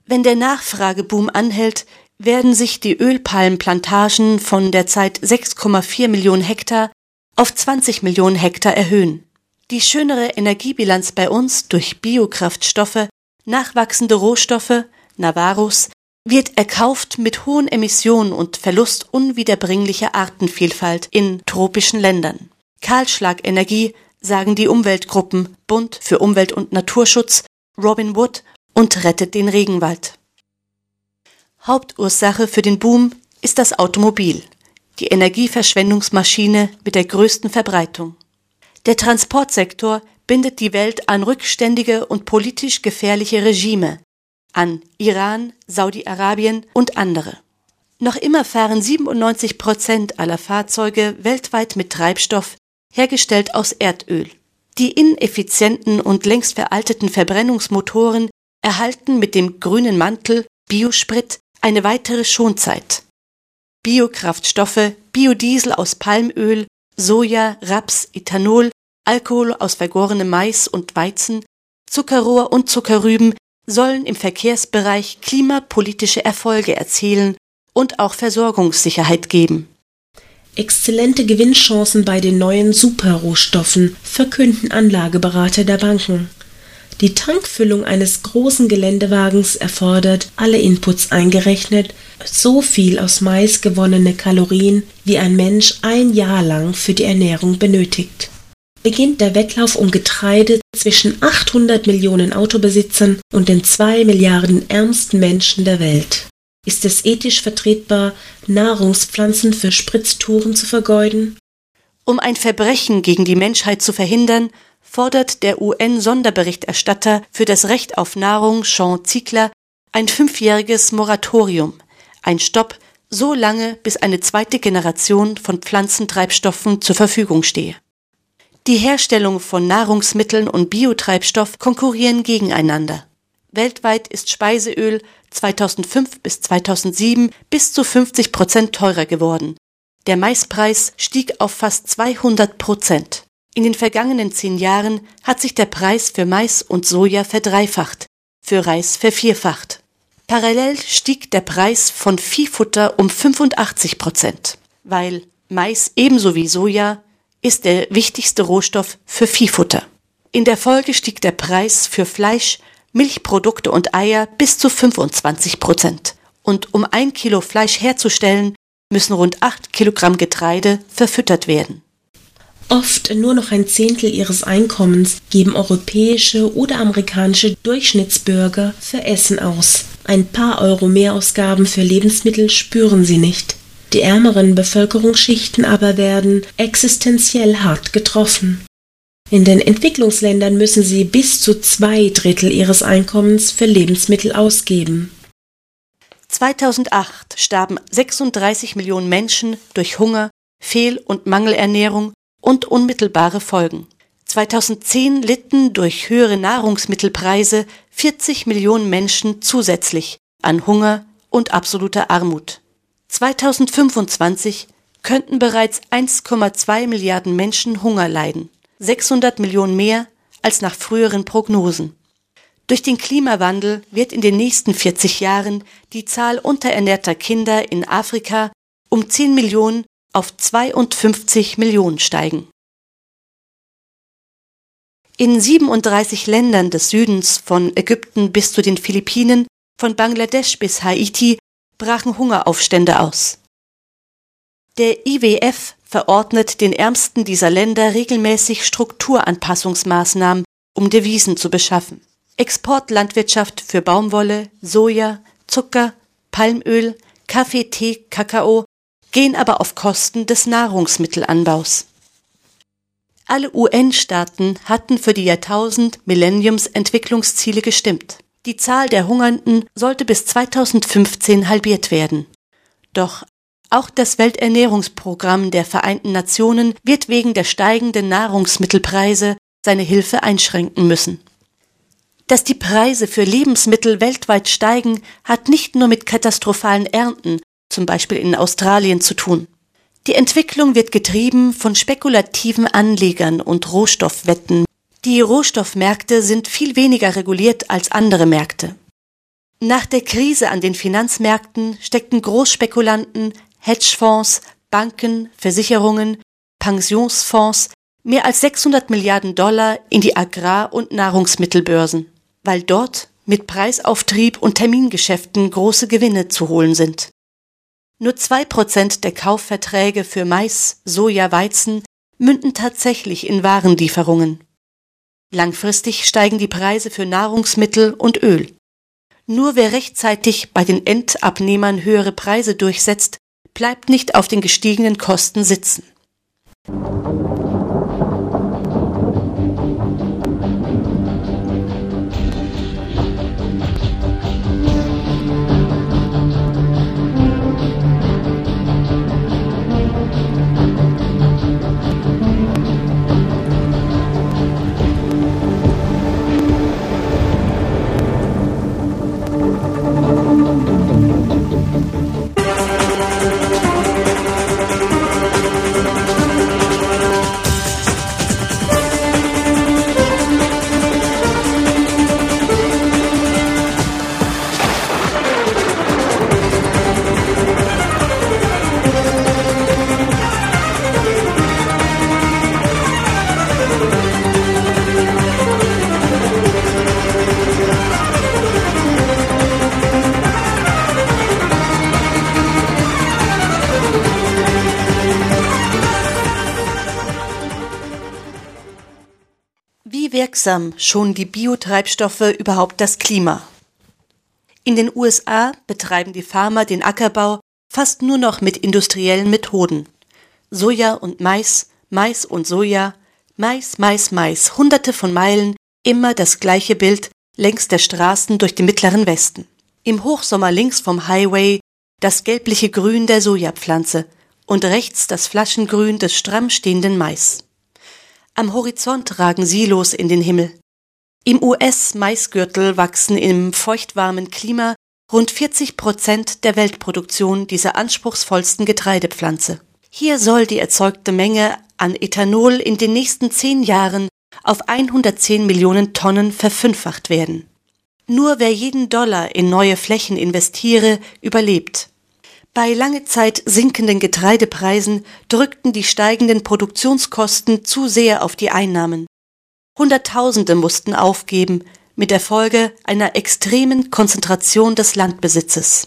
Wenn der Nachfrageboom anhält, werden sich die Ölpalmenplantagen von derzeit 6,4 Millionen Hektar auf 20 Millionen Hektar erhöhen. Die schönere Energiebilanz bei uns durch Biokraftstoffe, nachwachsende Rohstoffe, Navarros, wird erkauft mit hohen Emissionen und Verlust unwiederbringlicher Artenvielfalt in tropischen Ländern. Kahlschlagenergie, sagen die Umweltgruppen Bund für Umwelt und Naturschutz, Robin Wood und rettet den Regenwald. Hauptursache für den Boom ist das Automobil, die Energieverschwendungsmaschine mit der größten Verbreitung. Der Transportsektor bindet die Welt an rückständige und politisch gefährliche Regime, an Iran, Saudi-Arabien und andere. Noch immer fahren 97 Prozent aller Fahrzeuge weltweit mit Treibstoff, hergestellt aus Erdöl. Die ineffizienten und längst veralteten Verbrennungsmotoren erhalten mit dem grünen Mantel Biosprit eine weitere Schonzeit. Biokraftstoffe, Biodiesel aus Palmöl, Soja, Raps, Ethanol, Alkohol aus vergorenem Mais und Weizen, Zuckerrohr und Zuckerrüben sollen im Verkehrsbereich klimapolitische Erfolge erzielen und auch Versorgungssicherheit geben. Exzellente Gewinnchancen bei den neuen Superrohstoffen verkünden Anlageberater der Banken. Die Tankfüllung eines großen Geländewagens erfordert, alle Inputs eingerechnet, so viel aus Mais gewonnene Kalorien, wie ein Mensch ein Jahr lang für die Ernährung benötigt. Beginnt der Wettlauf um Getreide zwischen 800 Millionen Autobesitzern und den zwei Milliarden ärmsten Menschen der Welt. Ist es ethisch vertretbar, Nahrungspflanzen für Spritztouren zu vergeuden? Um ein Verbrechen gegen die Menschheit zu verhindern, fordert der UN-Sonderberichterstatter für das Recht auf Nahrung Sean Ziegler ein fünfjähriges Moratorium, ein Stopp so lange, bis eine zweite Generation von Pflanzentreibstoffen zur Verfügung stehe. Die Herstellung von Nahrungsmitteln und Biotreibstoff konkurrieren gegeneinander. Weltweit ist Speiseöl 2005 bis 2007 bis zu 50 Prozent teurer geworden. Der Maispreis stieg auf fast 200 Prozent. In den vergangenen zehn Jahren hat sich der Preis für Mais und Soja verdreifacht, für Reis vervierfacht. Parallel stieg der Preis von Viehfutter um 85 Prozent, weil Mais ebenso wie Soja ist der wichtigste Rohstoff für Viehfutter. In der Folge stieg der Preis für Fleisch, Milchprodukte und Eier bis zu 25 Prozent. Und um ein Kilo Fleisch herzustellen, müssen rund acht Kilogramm Getreide verfüttert werden. Oft nur noch ein Zehntel ihres Einkommens geben europäische oder amerikanische Durchschnittsbürger für Essen aus. Ein paar Euro Mehrausgaben für Lebensmittel spüren sie nicht. Die ärmeren Bevölkerungsschichten aber werden existenziell hart getroffen. In den Entwicklungsländern müssen sie bis zu zwei Drittel ihres Einkommens für Lebensmittel ausgeben. 2008 starben 36 Millionen Menschen durch Hunger, Fehl- und Mangelernährung und unmittelbare Folgen. 2010 litten durch höhere Nahrungsmittelpreise 40 Millionen Menschen zusätzlich an Hunger und absoluter Armut. 2025 könnten bereits 1,2 Milliarden Menschen Hunger leiden, 600 Millionen mehr als nach früheren Prognosen. Durch den Klimawandel wird in den nächsten 40 Jahren die Zahl unterernährter Kinder in Afrika um 10 Millionen auf 52 Millionen steigen. In 37 Ländern des Südens von Ägypten bis zu den Philippinen, von Bangladesch bis Haiti brachen Hungeraufstände aus. Der IWF verordnet den Ärmsten dieser Länder regelmäßig Strukturanpassungsmaßnahmen, um Devisen zu beschaffen. Exportlandwirtschaft für Baumwolle, Soja, Zucker, Palmöl, Kaffee, Tee, Kakao gehen aber auf Kosten des Nahrungsmittelanbaus. Alle UN-Staaten hatten für die Jahrtausend Millenniums-Entwicklungsziele gestimmt. Die Zahl der Hungernden sollte bis 2015 halbiert werden. Doch auch das Welternährungsprogramm der Vereinten Nationen wird wegen der steigenden Nahrungsmittelpreise seine Hilfe einschränken müssen. Dass die Preise für Lebensmittel weltweit steigen, hat nicht nur mit katastrophalen Ernten, zum Beispiel in Australien, zu tun. Die Entwicklung wird getrieben von spekulativen Anlegern und Rohstoffwetten. Die Rohstoffmärkte sind viel weniger reguliert als andere Märkte. Nach der Krise an den Finanzmärkten steckten Großspekulanten, Hedgefonds, Banken, Versicherungen, Pensionsfonds mehr als 600 Milliarden Dollar in die Agrar- und Nahrungsmittelbörsen, weil dort mit Preisauftrieb und Termingeschäften große Gewinne zu holen sind. Nur zwei Prozent der Kaufverträge für Mais, Soja, Weizen münden tatsächlich in Warenlieferungen. Langfristig steigen die Preise für Nahrungsmittel und Öl. Nur wer rechtzeitig bei den Endabnehmern höhere Preise durchsetzt, bleibt nicht auf den gestiegenen Kosten sitzen. Wirksam schonen die Biotreibstoffe überhaupt das Klima? In den USA betreiben die Farmer den Ackerbau fast nur noch mit industriellen Methoden. Soja und Mais, Mais und Soja, Mais, Mais, Mais, hunderte von Meilen, immer das gleiche Bild längs der Straßen durch den mittleren Westen. Im Hochsommer links vom Highway das gelbliche Grün der Sojapflanze und rechts das Flaschengrün des stramm stehenden Mais. Am Horizont ragen Silos in den Himmel. Im US-Maisgürtel wachsen im feuchtwarmen Klima rund 40 Prozent der Weltproduktion dieser anspruchsvollsten Getreidepflanze. Hier soll die erzeugte Menge an Ethanol in den nächsten zehn Jahren auf 110 Millionen Tonnen verfünffacht werden. Nur wer jeden Dollar in neue Flächen investiere, überlebt. Bei lange Zeit sinkenden Getreidepreisen drückten die steigenden Produktionskosten zu sehr auf die Einnahmen. Hunderttausende mussten aufgeben, mit der Folge einer extremen Konzentration des Landbesitzes.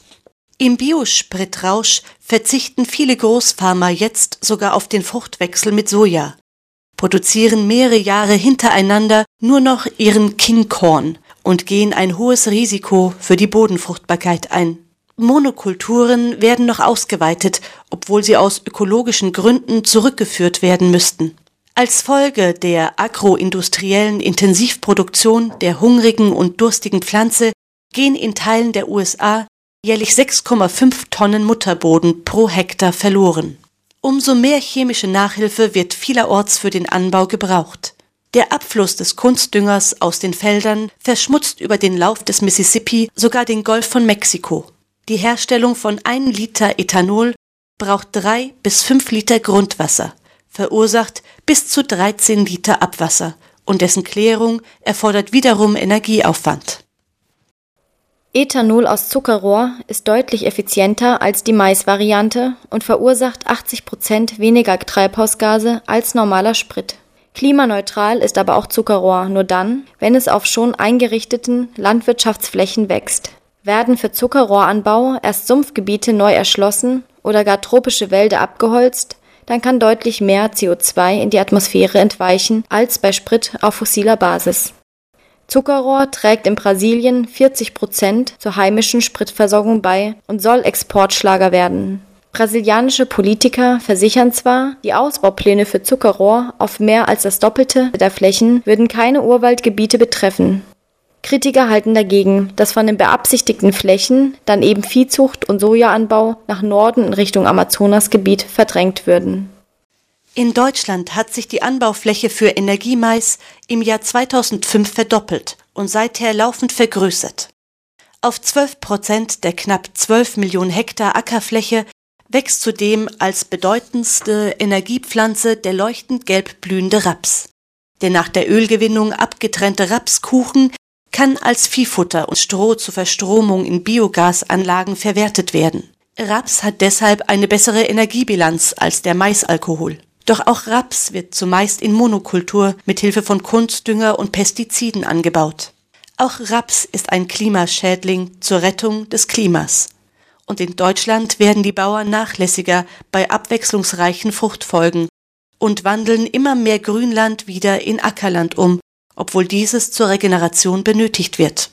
Im Biospritrausch verzichten viele Großfarmer jetzt sogar auf den Fruchtwechsel mit Soja, produzieren mehrere Jahre hintereinander nur noch ihren King Corn und gehen ein hohes Risiko für die Bodenfruchtbarkeit ein. Monokulturen werden noch ausgeweitet, obwohl sie aus ökologischen Gründen zurückgeführt werden müssten. Als Folge der agroindustriellen Intensivproduktion der hungrigen und durstigen Pflanze gehen in Teilen der USA jährlich 6,5 Tonnen Mutterboden pro Hektar verloren. Umso mehr chemische Nachhilfe wird vielerorts für den Anbau gebraucht. Der Abfluss des Kunstdüngers aus den Feldern verschmutzt über den Lauf des Mississippi sogar den Golf von Mexiko. Die Herstellung von 1 Liter Ethanol braucht 3 bis 5 Liter Grundwasser, verursacht bis zu 13 Liter Abwasser und dessen Klärung erfordert wiederum Energieaufwand. Ethanol aus Zuckerrohr ist deutlich effizienter als die Maisvariante und verursacht 80 Prozent weniger Treibhausgase als normaler Sprit. Klimaneutral ist aber auch Zuckerrohr nur dann, wenn es auf schon eingerichteten Landwirtschaftsflächen wächst. Werden für Zuckerrohranbau erst Sumpfgebiete neu erschlossen oder gar tropische Wälder abgeholzt, dann kann deutlich mehr CO2 in die Atmosphäre entweichen als bei Sprit auf fossiler Basis. Zuckerrohr trägt in Brasilien 40 Prozent zur heimischen Spritversorgung bei und soll Exportschlager werden. Brasilianische Politiker versichern zwar, die Ausbaupläne für Zuckerrohr auf mehr als das Doppelte der Flächen würden keine Urwaldgebiete betreffen. Kritiker halten dagegen, dass von den beabsichtigten Flächen dann eben Viehzucht und Sojaanbau nach Norden in Richtung Amazonasgebiet verdrängt würden. In Deutschland hat sich die Anbaufläche für Energiemais im Jahr 2005 verdoppelt und seither laufend vergrößert. Auf 12 Prozent der knapp 12 Millionen Hektar Ackerfläche wächst zudem als bedeutendste Energiepflanze der leuchtend gelb blühende Raps. Der nach der Ölgewinnung abgetrennte Rapskuchen kann als Viehfutter und Stroh zur Verstromung in Biogasanlagen verwertet werden. Raps hat deshalb eine bessere Energiebilanz als der Maisalkohol. Doch auch Raps wird zumeist in Monokultur mit Hilfe von Kunstdünger und Pestiziden angebaut. Auch Raps ist ein Klimaschädling zur Rettung des Klimas. Und in Deutschland werden die Bauern nachlässiger bei abwechslungsreichen Fruchtfolgen und wandeln immer mehr Grünland wieder in Ackerland um, obwohl dieses zur Regeneration benötigt wird.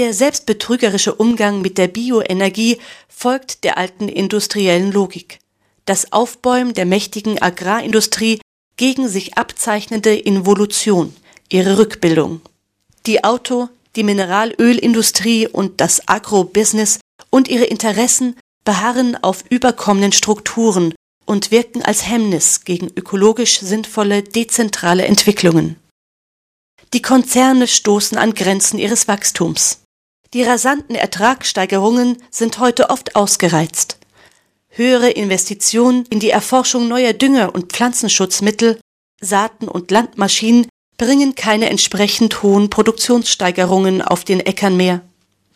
Der selbstbetrügerische Umgang mit der Bioenergie folgt der alten industriellen Logik. Das Aufbäumen der mächtigen Agrarindustrie gegen sich abzeichnende Involution, ihre Rückbildung. Die Auto-, die Mineralölindustrie und das Agrobusiness und ihre Interessen beharren auf überkommenen Strukturen und wirken als Hemmnis gegen ökologisch sinnvolle dezentrale Entwicklungen. Die Konzerne stoßen an Grenzen ihres Wachstums. Die rasanten Ertragssteigerungen sind heute oft ausgereizt. Höhere Investitionen in die Erforschung neuer Dünger und Pflanzenschutzmittel, Saaten und Landmaschinen bringen keine entsprechend hohen Produktionssteigerungen auf den Äckern mehr.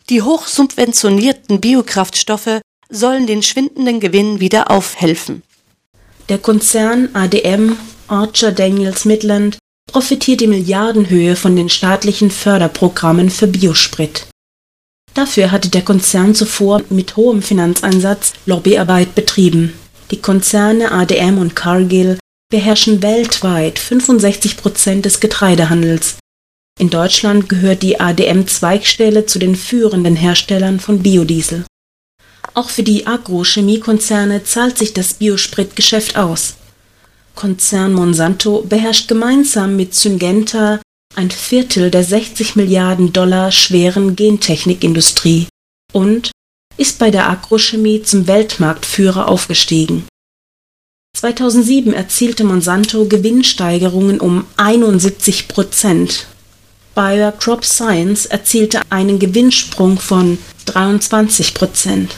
Die hochsubventionierten Biokraftstoffe sollen den schwindenden Gewinn wieder aufhelfen. Der Konzern ADM Archer Daniels Midland profitiert in Milliardenhöhe von den staatlichen Förderprogrammen für Biosprit. Dafür hatte der Konzern zuvor mit hohem Finanzeinsatz Lobbyarbeit betrieben. Die Konzerne ADM und Cargill beherrschen weltweit 65 Prozent des Getreidehandels. In Deutschland gehört die ADM-Zweigstelle zu den führenden Herstellern von Biodiesel. Auch für die Agrochemiekonzerne zahlt sich das Biospritgeschäft aus. Konzern Monsanto beherrscht gemeinsam mit Syngenta ein Viertel der 60 Milliarden Dollar schweren Gentechnikindustrie und ist bei der Agrochemie zum Weltmarktführer aufgestiegen. 2007 erzielte Monsanto Gewinnsteigerungen um 71 Prozent. Bayer Crop Science erzielte einen Gewinnsprung von 23 Prozent.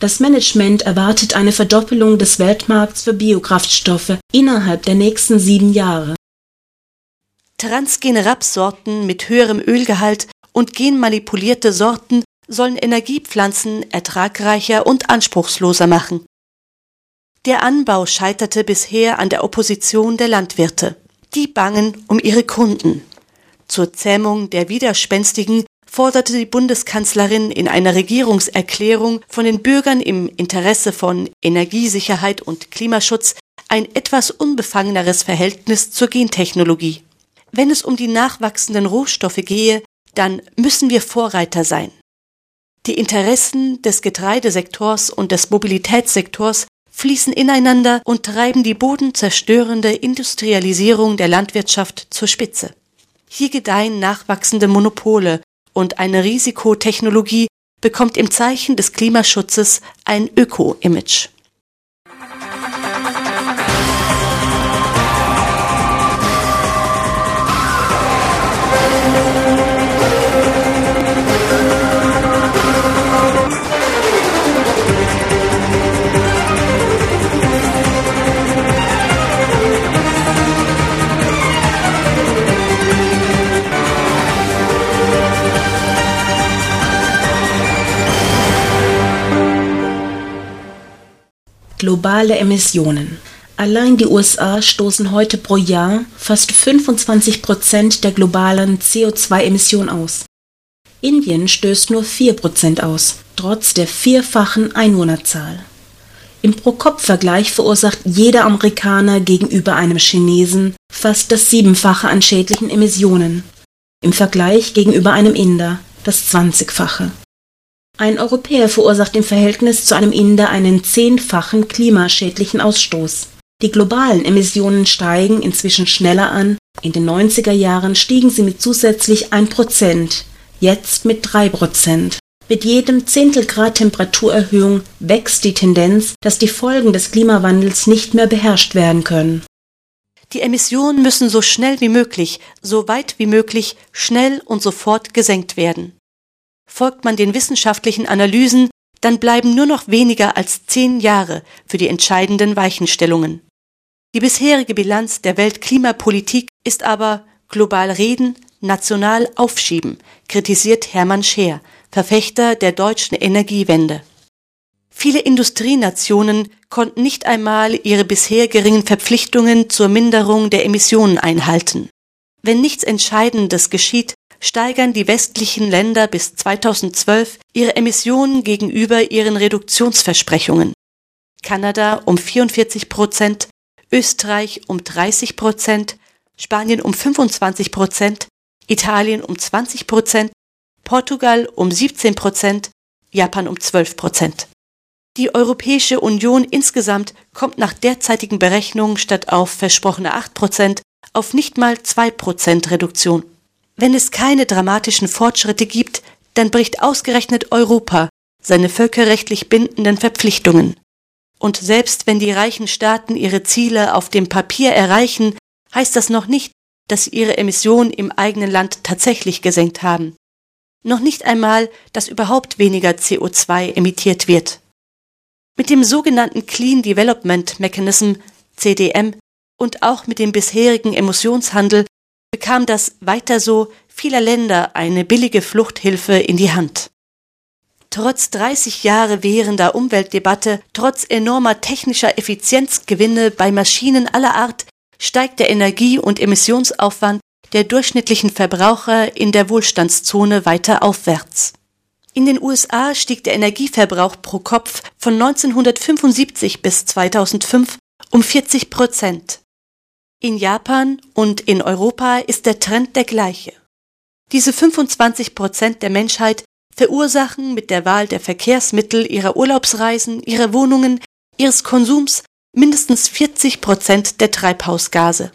Das Management erwartet eine Verdoppelung des Weltmarkts für Biokraftstoffe innerhalb der nächsten sieben Jahre. Transgene Rapssorten mit höherem Ölgehalt und genmanipulierte Sorten sollen Energiepflanzen ertragreicher und anspruchsloser machen. Der Anbau scheiterte bisher an der Opposition der Landwirte. Die bangen um ihre Kunden. Zur Zähmung der Widerspenstigen forderte die Bundeskanzlerin in einer Regierungserklärung von den Bürgern im Interesse von Energiesicherheit und Klimaschutz ein etwas unbefangeneres Verhältnis zur Gentechnologie. Wenn es um die nachwachsenden Rohstoffe gehe, dann müssen wir Vorreiter sein. Die Interessen des Getreidesektors und des Mobilitätssektors fließen ineinander und treiben die bodenzerstörende Industrialisierung der Landwirtschaft zur Spitze. Hier gedeihen nachwachsende Monopole und eine Risikotechnologie bekommt im Zeichen des Klimaschutzes ein Öko-Image. Globale Emissionen. Allein die USA stoßen heute pro Jahr fast 25 Prozent der globalen CO2-Emissionen aus. Indien stößt nur 4 Prozent aus, trotz der vierfachen Einwohnerzahl. Im Pro-Kopf-Vergleich verursacht jeder Amerikaner gegenüber einem Chinesen fast das Siebenfache an schädlichen Emissionen. Im Vergleich gegenüber einem Inder das Zwanzigfache. Ein Europäer verursacht im Verhältnis zu einem Inder einen zehnfachen klimaschädlichen Ausstoß. Die globalen Emissionen steigen inzwischen schneller an. In den 90er Jahren stiegen sie mit zusätzlich 1 Prozent, jetzt mit 3 Prozent. Mit jedem Zehntelgrad Temperaturerhöhung wächst die Tendenz, dass die Folgen des Klimawandels nicht mehr beherrscht werden können. Die Emissionen müssen so schnell wie möglich, so weit wie möglich, schnell und sofort gesenkt werden. Folgt man den wissenschaftlichen Analysen, dann bleiben nur noch weniger als zehn Jahre für die entscheidenden Weichenstellungen. Die bisherige Bilanz der Weltklimapolitik ist aber global reden, national aufschieben, kritisiert Hermann Scheer, Verfechter der deutschen Energiewende. Viele Industrienationen konnten nicht einmal ihre bisher geringen Verpflichtungen zur Minderung der Emissionen einhalten. Wenn nichts Entscheidendes geschieht, steigern die westlichen Länder bis 2012 ihre Emissionen gegenüber ihren Reduktionsversprechungen. Kanada um 44 Prozent, Österreich um 30 Prozent, Spanien um 25 Prozent, Italien um 20 Prozent Portugal um 17 Prozent, Japan um 12 Prozent. Die Europäische Union insgesamt kommt nach derzeitigen Berechnungen statt auf versprochene 8 Prozent auf nicht mal 2 Prozent Reduktion. Wenn es keine dramatischen Fortschritte gibt, dann bricht ausgerechnet Europa seine völkerrechtlich bindenden Verpflichtungen. Und selbst wenn die reichen Staaten ihre Ziele auf dem Papier erreichen, heißt das noch nicht, dass sie ihre Emissionen im eigenen Land tatsächlich gesenkt haben noch nicht einmal, dass überhaupt weniger CO2 emittiert wird. Mit dem sogenannten Clean Development Mechanism CDM und auch mit dem bisherigen Emissionshandel bekam das weiter so vieler Länder eine billige Fluchthilfe in die Hand. Trotz 30 Jahre währender Umweltdebatte, trotz enormer technischer Effizienzgewinne bei Maschinen aller Art, steigt der Energie- und Emissionsaufwand der durchschnittlichen Verbraucher in der Wohlstandszone weiter aufwärts. In den USA stieg der Energieverbrauch pro Kopf von 1975 bis 2005 um 40 Prozent. In Japan und in Europa ist der Trend der gleiche. Diese 25 Prozent der Menschheit verursachen mit der Wahl der Verkehrsmittel ihrer Urlaubsreisen, ihrer Wohnungen, ihres Konsums mindestens 40 Prozent der Treibhausgase.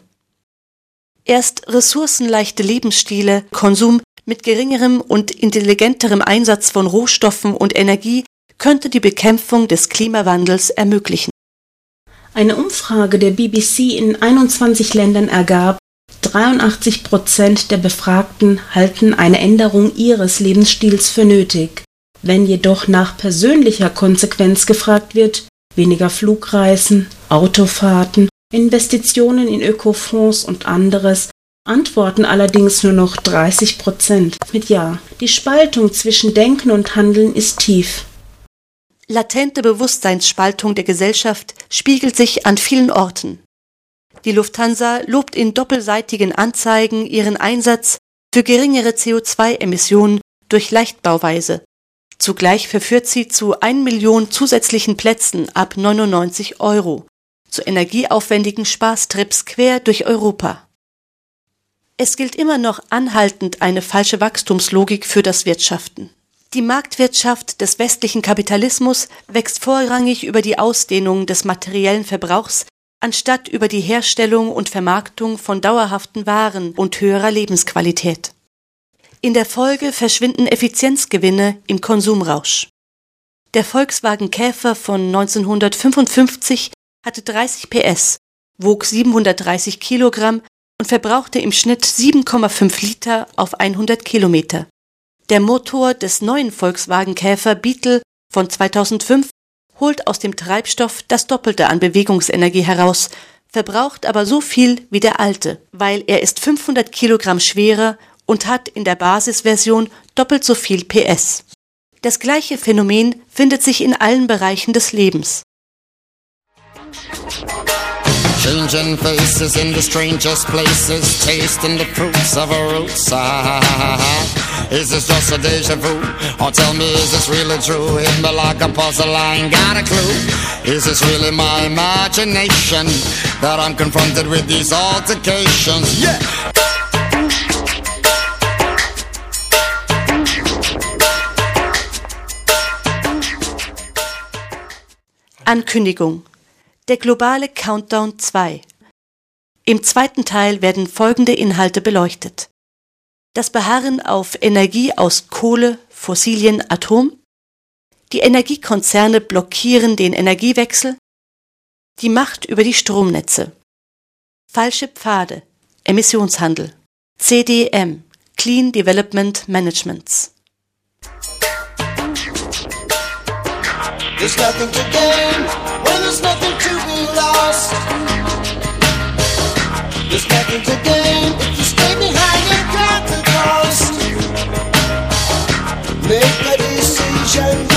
Erst ressourcenleichte Lebensstile, Konsum mit geringerem und intelligenterem Einsatz von Rohstoffen und Energie könnte die Bekämpfung des Klimawandels ermöglichen. Eine Umfrage der BBC in 21 Ländern ergab, 83 Prozent der Befragten halten eine Änderung ihres Lebensstils für nötig. Wenn jedoch nach persönlicher Konsequenz gefragt wird, weniger Flugreisen, Autofahrten Investitionen in Ökofonds und anderes antworten allerdings nur noch 30 Prozent mit Ja. Die Spaltung zwischen Denken und Handeln ist tief. Latente Bewusstseinsspaltung der Gesellschaft spiegelt sich an vielen Orten. Die Lufthansa lobt in doppelseitigen Anzeigen ihren Einsatz für geringere CO2-Emissionen durch Leichtbauweise. Zugleich verführt sie zu 1 Million zusätzlichen Plätzen ab 99 Euro zu energieaufwendigen Spaßtrips quer durch Europa. Es gilt immer noch anhaltend eine falsche Wachstumslogik für das Wirtschaften. Die Marktwirtschaft des westlichen Kapitalismus wächst vorrangig über die Ausdehnung des materiellen Verbrauchs anstatt über die Herstellung und Vermarktung von dauerhaften Waren und höherer Lebensqualität. In der Folge verschwinden Effizienzgewinne im Konsumrausch. Der Volkswagen Käfer von 1955 hatte 30 PS, wog 730 Kilogramm und verbrauchte im Schnitt 7,5 Liter auf 100 Kilometer. Der Motor des neuen Volkswagen Käfer Beetle von 2005 holt aus dem Treibstoff das Doppelte an Bewegungsenergie heraus, verbraucht aber so viel wie der alte, weil er ist 500 Kilogramm schwerer und hat in der Basisversion doppelt so viel PS. Das gleiche Phänomen findet sich in allen Bereichen des Lebens. Changing faces in the strangest places, tasting the fruits of a roots. Ah, is this just a deja vu? Or tell me, is this really true? Hit me like a puzzle, I ain't got a clue. Is this really my imagination that I'm confronted with these altercations? Yeah! Ankündigung. Der globale Countdown 2. Im zweiten Teil werden folgende Inhalte beleuchtet. Das Beharren auf Energie aus Kohle, Fossilien, Atom. Die Energiekonzerne blockieren den Energiewechsel. Die Macht über die Stromnetze. Falsche Pfade. Emissionshandel. CDM. Clean Development Managements. There's nothing to gain when there's nothing There's nothing to gain if you stay behind and the cost. Make a decision.